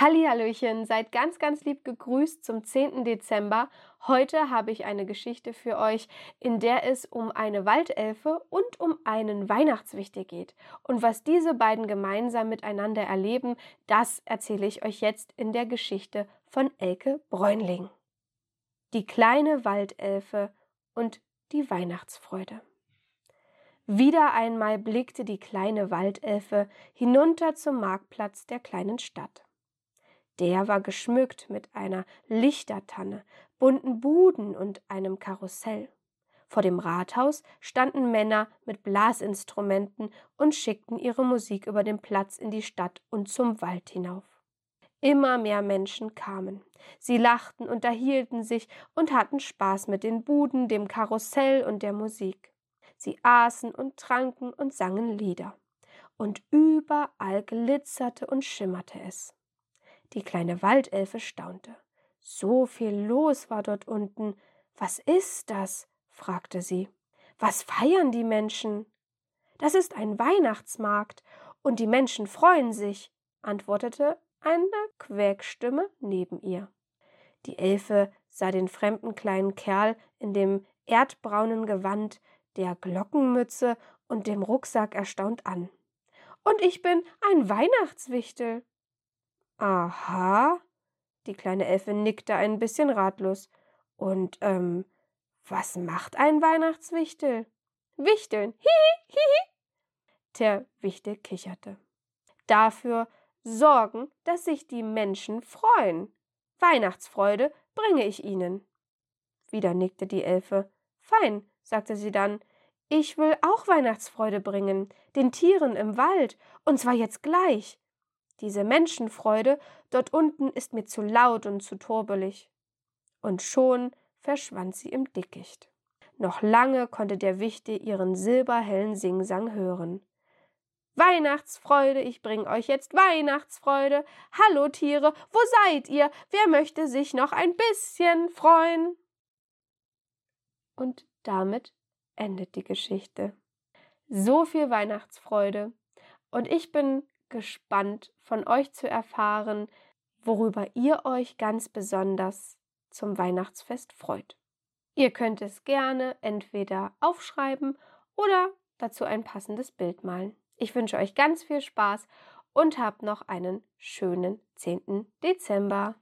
Hallihallöchen, seid ganz, ganz lieb gegrüßt zum 10. Dezember. Heute habe ich eine Geschichte für euch, in der es um eine Waldelfe und um einen Weihnachtswichte geht. Und was diese beiden gemeinsam miteinander erleben, das erzähle ich euch jetzt in der Geschichte von Elke Bräunling. Die kleine Waldelfe und die Weihnachtsfreude. Wieder einmal blickte die kleine Waldelfe hinunter zum Marktplatz der kleinen Stadt. Der war geschmückt mit einer Lichtertanne, bunten Buden und einem Karussell. Vor dem Rathaus standen Männer mit Blasinstrumenten und schickten ihre Musik über den Platz in die Stadt und zum Wald hinauf. Immer mehr Menschen kamen. Sie lachten, unterhielten sich und hatten Spaß mit den Buden, dem Karussell und der Musik. Sie aßen und tranken und sangen Lieder. Und überall glitzerte und schimmerte es. Die kleine Waldelfe staunte. So viel los war dort unten. Was ist das? fragte sie. Was feiern die Menschen? Das ist ein Weihnachtsmarkt, und die Menschen freuen sich, antwortete eine Quäkstimme neben ihr. Die Elfe sah den fremden kleinen Kerl in dem erdbraunen Gewand, der Glockenmütze und dem Rucksack erstaunt an. Und ich bin ein Weihnachtswichtel, Aha. Die kleine Elfe nickte ein bisschen ratlos. Und, ähm, was macht ein Weihnachtswichtel? Wichteln. Hihi, hihi. Der Wichtel kicherte. Dafür sorgen, dass sich die Menschen freuen. Weihnachtsfreude bringe ich ihnen. Wieder nickte die Elfe. Fein, sagte sie dann. Ich will auch Weihnachtsfreude bringen, den Tieren im Wald, und zwar jetzt gleich. Diese Menschenfreude dort unten ist mir zu laut und zu turbelig. Und schon verschwand sie im Dickicht. Noch lange konnte der Wichte ihren silberhellen Singsang hören. Weihnachtsfreude, ich bring euch jetzt Weihnachtsfreude. Hallo Tiere, wo seid ihr? Wer möchte sich noch ein bisschen freuen? Und damit endet die Geschichte. So viel Weihnachtsfreude. Und ich bin gespannt, von euch zu erfahren, worüber ihr euch ganz besonders zum Weihnachtsfest freut. Ihr könnt es gerne entweder aufschreiben oder dazu ein passendes Bild malen. Ich wünsche euch ganz viel Spaß und habt noch einen schönen 10. Dezember.